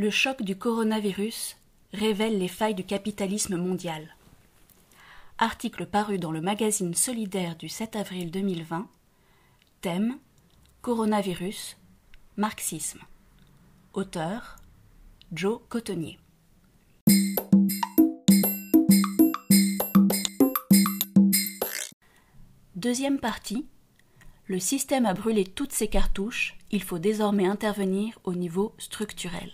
Le choc du coronavirus révèle les failles du capitalisme mondial. Article paru dans le magazine Solidaire du 7 avril 2020. Thème Coronavirus, marxisme. Auteur Joe Cotonnier. Deuxième partie. Le système a brûlé toutes ses cartouches, il faut désormais intervenir au niveau structurel.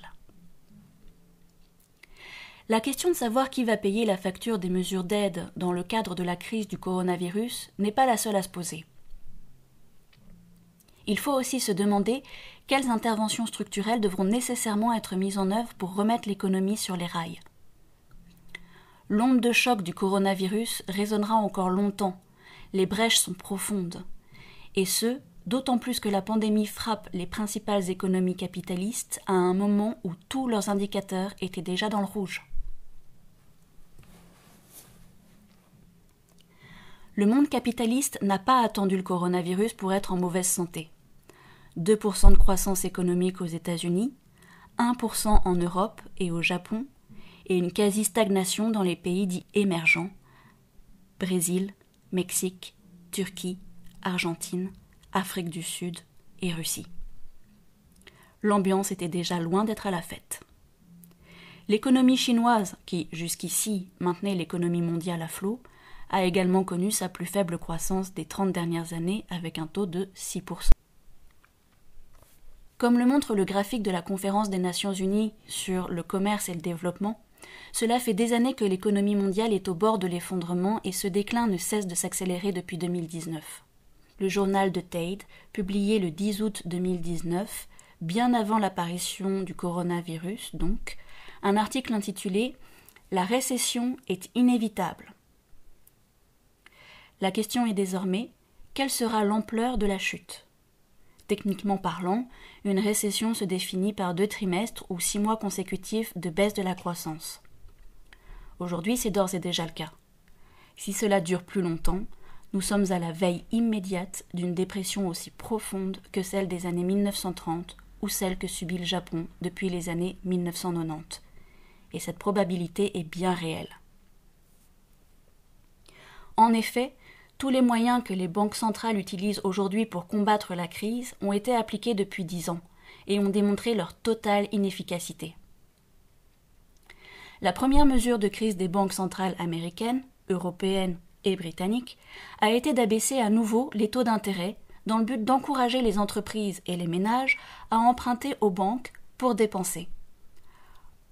La question de savoir qui va payer la facture des mesures d'aide dans le cadre de la crise du coronavirus n'est pas la seule à se poser. Il faut aussi se demander quelles interventions structurelles devront nécessairement être mises en œuvre pour remettre l'économie sur les rails. L'onde de choc du coronavirus résonnera encore longtemps les brèches sont profondes. Et ce, d'autant plus que la pandémie frappe les principales économies capitalistes à un moment où tous leurs indicateurs étaient déjà dans le rouge. Le monde capitaliste n'a pas attendu le coronavirus pour être en mauvaise santé. 2% de croissance économique aux États-Unis, 1% en Europe et au Japon, et une quasi-stagnation dans les pays dits émergents Brésil, Mexique, Turquie, Argentine, Afrique du Sud et Russie. L'ambiance était déjà loin d'être à la fête. L'économie chinoise, qui jusqu'ici maintenait l'économie mondiale à flot, a également connu sa plus faible croissance des 30 dernières années avec un taux de 6%. Comme le montre le graphique de la conférence des Nations Unies sur le commerce et le développement, cela fait des années que l'économie mondiale est au bord de l'effondrement et ce déclin ne cesse de s'accélérer depuis 2019. Le journal de Tate, publié le 10 août 2019, bien avant l'apparition du coronavirus donc, un article intitulé La récession est inévitable. La question est désormais quelle sera l'ampleur de la chute? Techniquement parlant, une récession se définit par deux trimestres ou six mois consécutifs de baisse de la croissance. Aujourd'hui, c'est d'ores et déjà le cas. Si cela dure plus longtemps, nous sommes à la veille immédiate d'une dépression aussi profonde que celle des années 1930 ou celle que subit le Japon depuis les années 1990. Et cette probabilité est bien réelle. En effet, tous les moyens que les banques centrales utilisent aujourd'hui pour combattre la crise ont été appliqués depuis dix ans et ont démontré leur totale inefficacité. La première mesure de crise des banques centrales américaines, européennes et britanniques a été d'abaisser à nouveau les taux d'intérêt dans le but d'encourager les entreprises et les ménages à emprunter aux banques pour dépenser.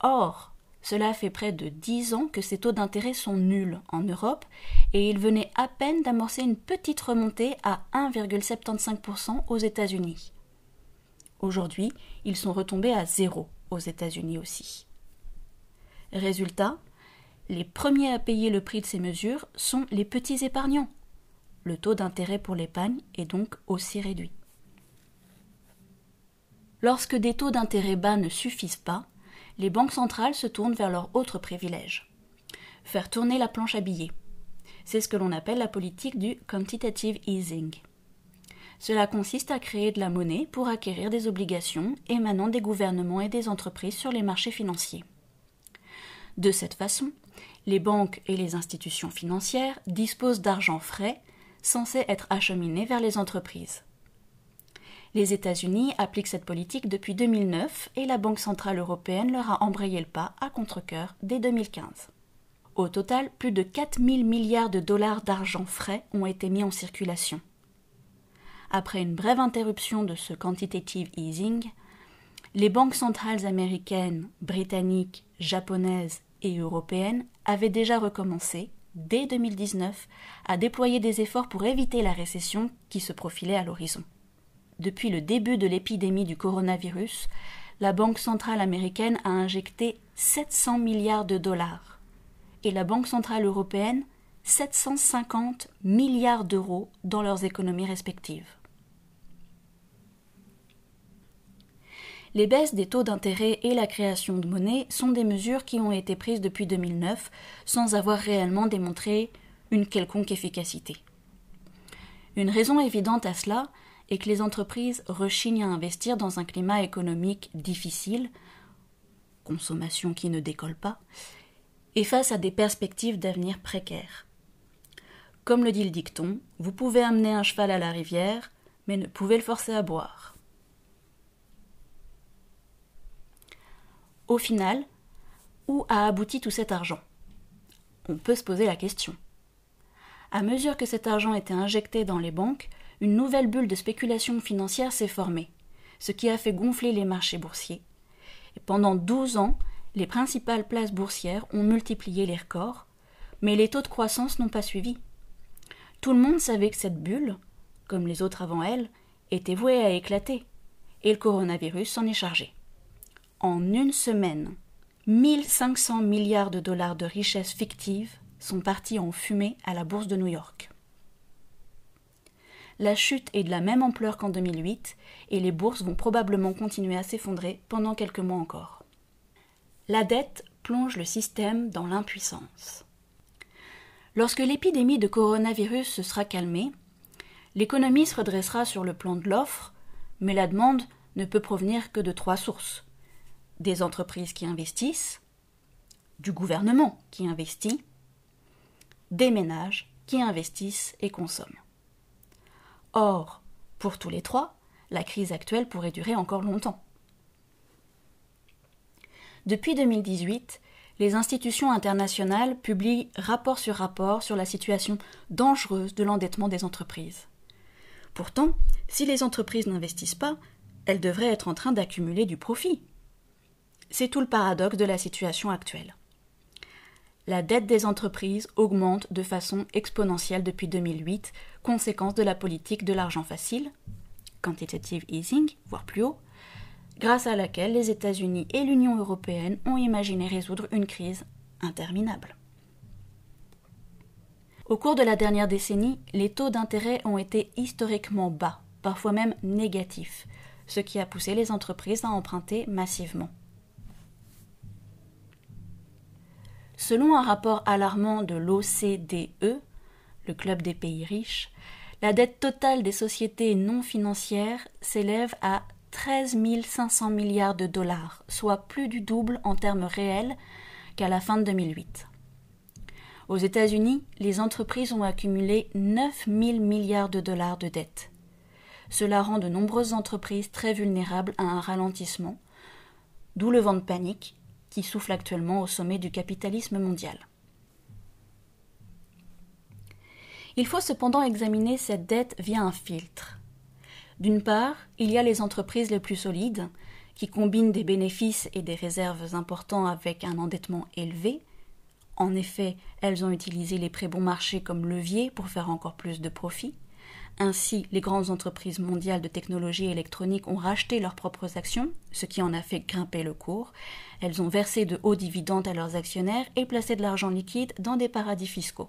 Or, cela fait près de dix ans que ces taux d'intérêt sont nuls en Europe et il venait à peine d'amorcer une petite remontée à 1,75% aux États-Unis. Aujourd'hui, ils sont retombés à zéro aux États-Unis aussi. Résultat, les premiers à payer le prix de ces mesures sont les petits épargnants. Le taux d'intérêt pour l'épargne est donc aussi réduit. Lorsque des taux d'intérêt bas ne suffisent pas, les banques centrales se tournent vers leur autre privilège faire tourner la planche à billets. C'est ce que l'on appelle la politique du quantitative easing. Cela consiste à créer de la monnaie pour acquérir des obligations émanant des gouvernements et des entreprises sur les marchés financiers. De cette façon, les banques et les institutions financières disposent d'argent frais censé être acheminé vers les entreprises. Les États-Unis appliquent cette politique depuis 2009 et la Banque centrale européenne leur a embrayé le pas à contre-coeur dès 2015. Au total, plus de 4 000 milliards de dollars d'argent frais ont été mis en circulation. Après une brève interruption de ce quantitative easing, les banques centrales américaines, britanniques, japonaises et européennes avaient déjà recommencé, dès 2019, à déployer des efforts pour éviter la récession qui se profilait à l'horizon depuis le début de l'épidémie du coronavirus, la Banque centrale américaine a injecté 700 milliards de dollars et la Banque centrale européenne 750 milliards d'euros dans leurs économies respectives. Les baisses des taux d'intérêt et la création de monnaie sont des mesures qui ont été prises depuis 2009 sans avoir réellement démontré une quelconque efficacité. Une raison évidente à cela, et que les entreprises rechignent à investir dans un climat économique difficile, consommation qui ne décolle pas, et face à des perspectives d'avenir précaires. Comme le dit le dicton, vous pouvez amener un cheval à la rivière, mais ne pouvez le forcer à boire. Au final, où a abouti tout cet argent? On peut se poser la question. À mesure que cet argent était injecté dans les banques, une nouvelle bulle de spéculation financière s'est formée, ce qui a fait gonfler les marchés boursiers. Et pendant 12 ans, les principales places boursières ont multiplié les records, mais les taux de croissance n'ont pas suivi. Tout le monde savait que cette bulle, comme les autres avant elle, était vouée à éclater, et le coronavirus s'en est chargé. En une semaine, 1500 milliards de dollars de richesses fictives sont partis en fumée à la bourse de New York. La chute est de la même ampleur qu'en 2008 et les bourses vont probablement continuer à s'effondrer pendant quelques mois encore. La dette plonge le système dans l'impuissance. Lorsque l'épidémie de coronavirus se sera calmée, l'économie se redressera sur le plan de l'offre, mais la demande ne peut provenir que de trois sources des entreprises qui investissent, du gouvernement qui investit, des ménages qui investissent et consomment. Or, pour tous les trois, la crise actuelle pourrait durer encore longtemps. Depuis 2018, les institutions internationales publient rapport sur rapport sur la situation dangereuse de l'endettement des entreprises. Pourtant, si les entreprises n'investissent pas, elles devraient être en train d'accumuler du profit. C'est tout le paradoxe de la situation actuelle. La dette des entreprises augmente de façon exponentielle depuis 2008, conséquence de la politique de l'argent facile, quantitative easing, voire plus haut, grâce à laquelle les États-Unis et l'Union européenne ont imaginé résoudre une crise interminable. Au cours de la dernière décennie, les taux d'intérêt ont été historiquement bas, parfois même négatifs, ce qui a poussé les entreprises à emprunter massivement. Selon un rapport alarmant de l'OCDE, le club des pays riches, la dette totale des sociétés non financières s'élève à 13 500 milliards de dollars, soit plus du double en termes réels qu'à la fin de 2008. Aux États-Unis, les entreprises ont accumulé 9 000 milliards de dollars de dettes. Cela rend de nombreuses entreprises très vulnérables à un ralentissement, d'où le vent de panique souffle actuellement au sommet du capitalisme mondial. Il faut cependant examiner cette dette via un filtre. D'une part, il y a les entreprises les plus solides, qui combinent des bénéfices et des réserves importants avec un endettement élevé. En effet, elles ont utilisé les prêts bon marché comme levier pour faire encore plus de profit. Ainsi, les grandes entreprises mondiales de technologie électronique ont racheté leurs propres actions, ce qui en a fait grimper le cours. Elles ont versé de hauts dividendes à leurs actionnaires et placé de l'argent liquide dans des paradis fiscaux.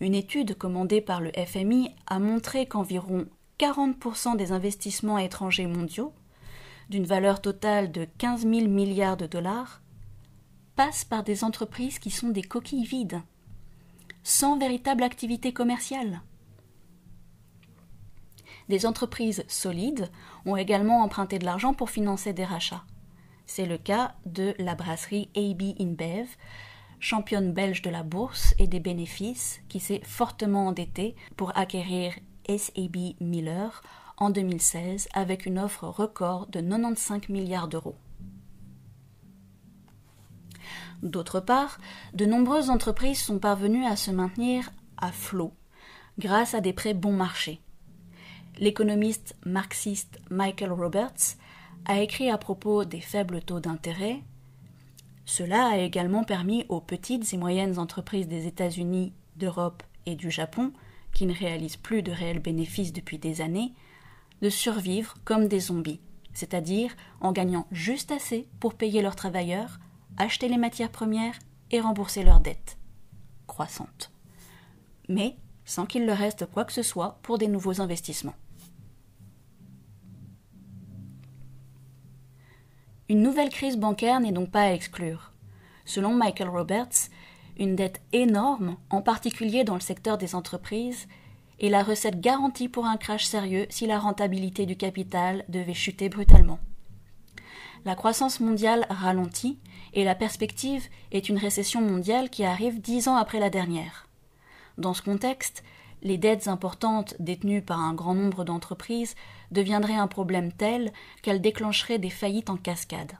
Une étude commandée par le FMI a montré qu'environ 40% des investissements étrangers mondiaux, d'une valeur totale de 15 000 milliards de dollars, passent par des entreprises qui sont des coquilles vides, sans véritable activité commerciale. Des entreprises solides ont également emprunté de l'argent pour financer des rachats. C'est le cas de la brasserie AB InBev, championne belge de la bourse et des bénéfices, qui s'est fortement endettée pour acquérir SAB Miller en 2016 avec une offre record de 95 milliards d'euros. D'autre part, de nombreuses entreprises sont parvenues à se maintenir à flot grâce à des prêts bon marché. L'économiste marxiste Michael Roberts a écrit à propos des faibles taux d'intérêt Cela a également permis aux petites et moyennes entreprises des États-Unis, d'Europe et du Japon, qui ne réalisent plus de réels bénéfices depuis des années, de survivre comme des zombies, c'est-à-dire en gagnant juste assez pour payer leurs travailleurs, acheter les matières premières et rembourser leurs dettes croissantes. Mais sans qu'il leur reste quoi que ce soit pour des nouveaux investissements. Une nouvelle crise bancaire n'est donc pas à exclure. Selon Michael Roberts, une dette énorme, en particulier dans le secteur des entreprises, est la recette garantie pour un crash sérieux si la rentabilité du capital devait chuter brutalement. La croissance mondiale ralentit et la perspective est une récession mondiale qui arrive dix ans après la dernière. Dans ce contexte, les dettes importantes détenues par un grand nombre d'entreprises deviendraient un problème tel qu'elles déclencheraient des faillites en cascade.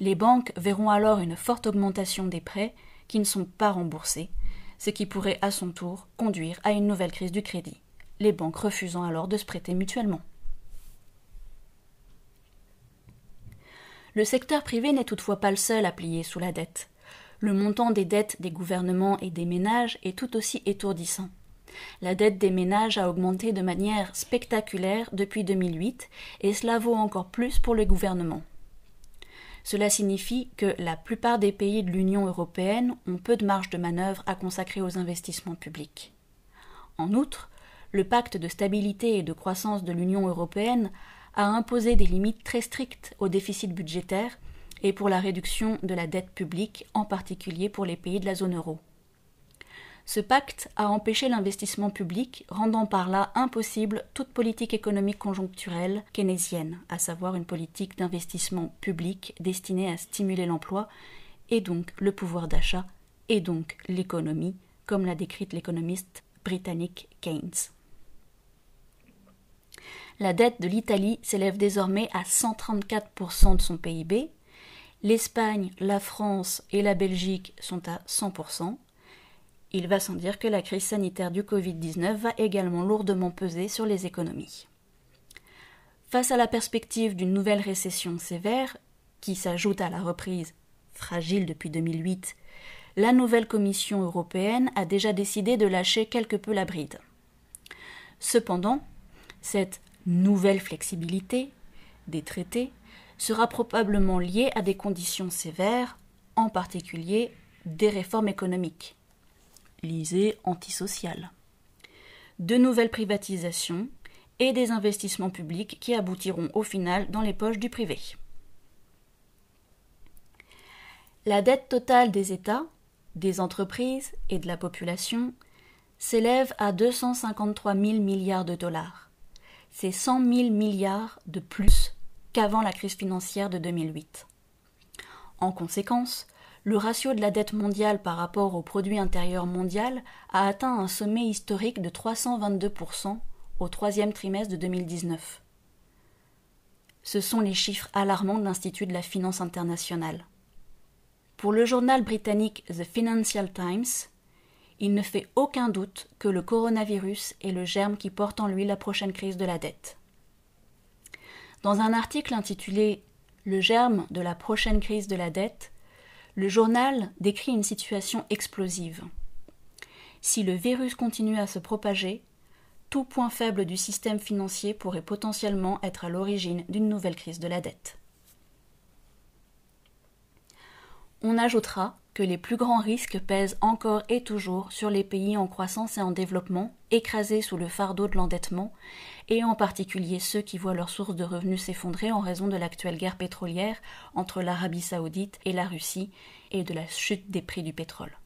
Les banques verront alors une forte augmentation des prêts qui ne sont pas remboursés, ce qui pourrait à son tour conduire à une nouvelle crise du crédit, les banques refusant alors de se prêter mutuellement. Le secteur privé n'est toutefois pas le seul à plier sous la dette. Le montant des dettes des gouvernements et des ménages est tout aussi étourdissant. La dette des ménages a augmenté de manière spectaculaire depuis 2008 et cela vaut encore plus pour les gouvernements. Cela signifie que la plupart des pays de l'Union européenne ont peu de marge de manœuvre à consacrer aux investissements publics. En outre, le pacte de stabilité et de croissance de l'Union européenne a imposé des limites très strictes au déficit budgétaire et pour la réduction de la dette publique, en particulier pour les pays de la zone euro. Ce pacte a empêché l'investissement public, rendant par là impossible toute politique économique conjoncturelle keynésienne, à savoir une politique d'investissement public destinée à stimuler l'emploi et donc le pouvoir d'achat et donc l'économie, comme l'a décrite l'économiste britannique Keynes. La dette de l'Italie s'élève désormais à 134% de son PIB, l'Espagne, la France et la Belgique sont à 100%, il va sans dire que la crise sanitaire du Covid-19 va également lourdement peser sur les économies. Face à la perspective d'une nouvelle récession sévère, qui s'ajoute à la reprise fragile depuis 2008, la nouvelle Commission européenne a déjà décidé de lâcher quelque peu la bride. Cependant, cette nouvelle flexibilité des traités sera probablement liée à des conditions sévères, en particulier des réformes économiques lisée antisociale. De nouvelles privatisations et des investissements publics qui aboutiront au final dans les poches du privé. La dette totale des États, des entreprises et de la population s'élève à 253 000 milliards de dollars. C'est 100 000 milliards de plus qu'avant la crise financière de 2008. En conséquence, le ratio de la dette mondiale par rapport au produit intérieur mondial a atteint un sommet historique de 322% au troisième trimestre de 2019. Ce sont les chiffres alarmants de l'Institut de la finance internationale. Pour le journal britannique The Financial Times, il ne fait aucun doute que le coronavirus est le germe qui porte en lui la prochaine crise de la dette. Dans un article intitulé Le germe de la prochaine crise de la dette, le journal décrit une situation explosive. Si le virus continue à se propager, tout point faible du système financier pourrait potentiellement être à l'origine d'une nouvelle crise de la dette. On ajoutera que les plus grands risques pèsent encore et toujours sur les pays en croissance et en développement, écrasés sous le fardeau de l'endettement, et en particulier ceux qui voient leurs sources de revenus s'effondrer en raison de l'actuelle guerre pétrolière entre l'Arabie saoudite et la Russie et de la chute des prix du pétrole.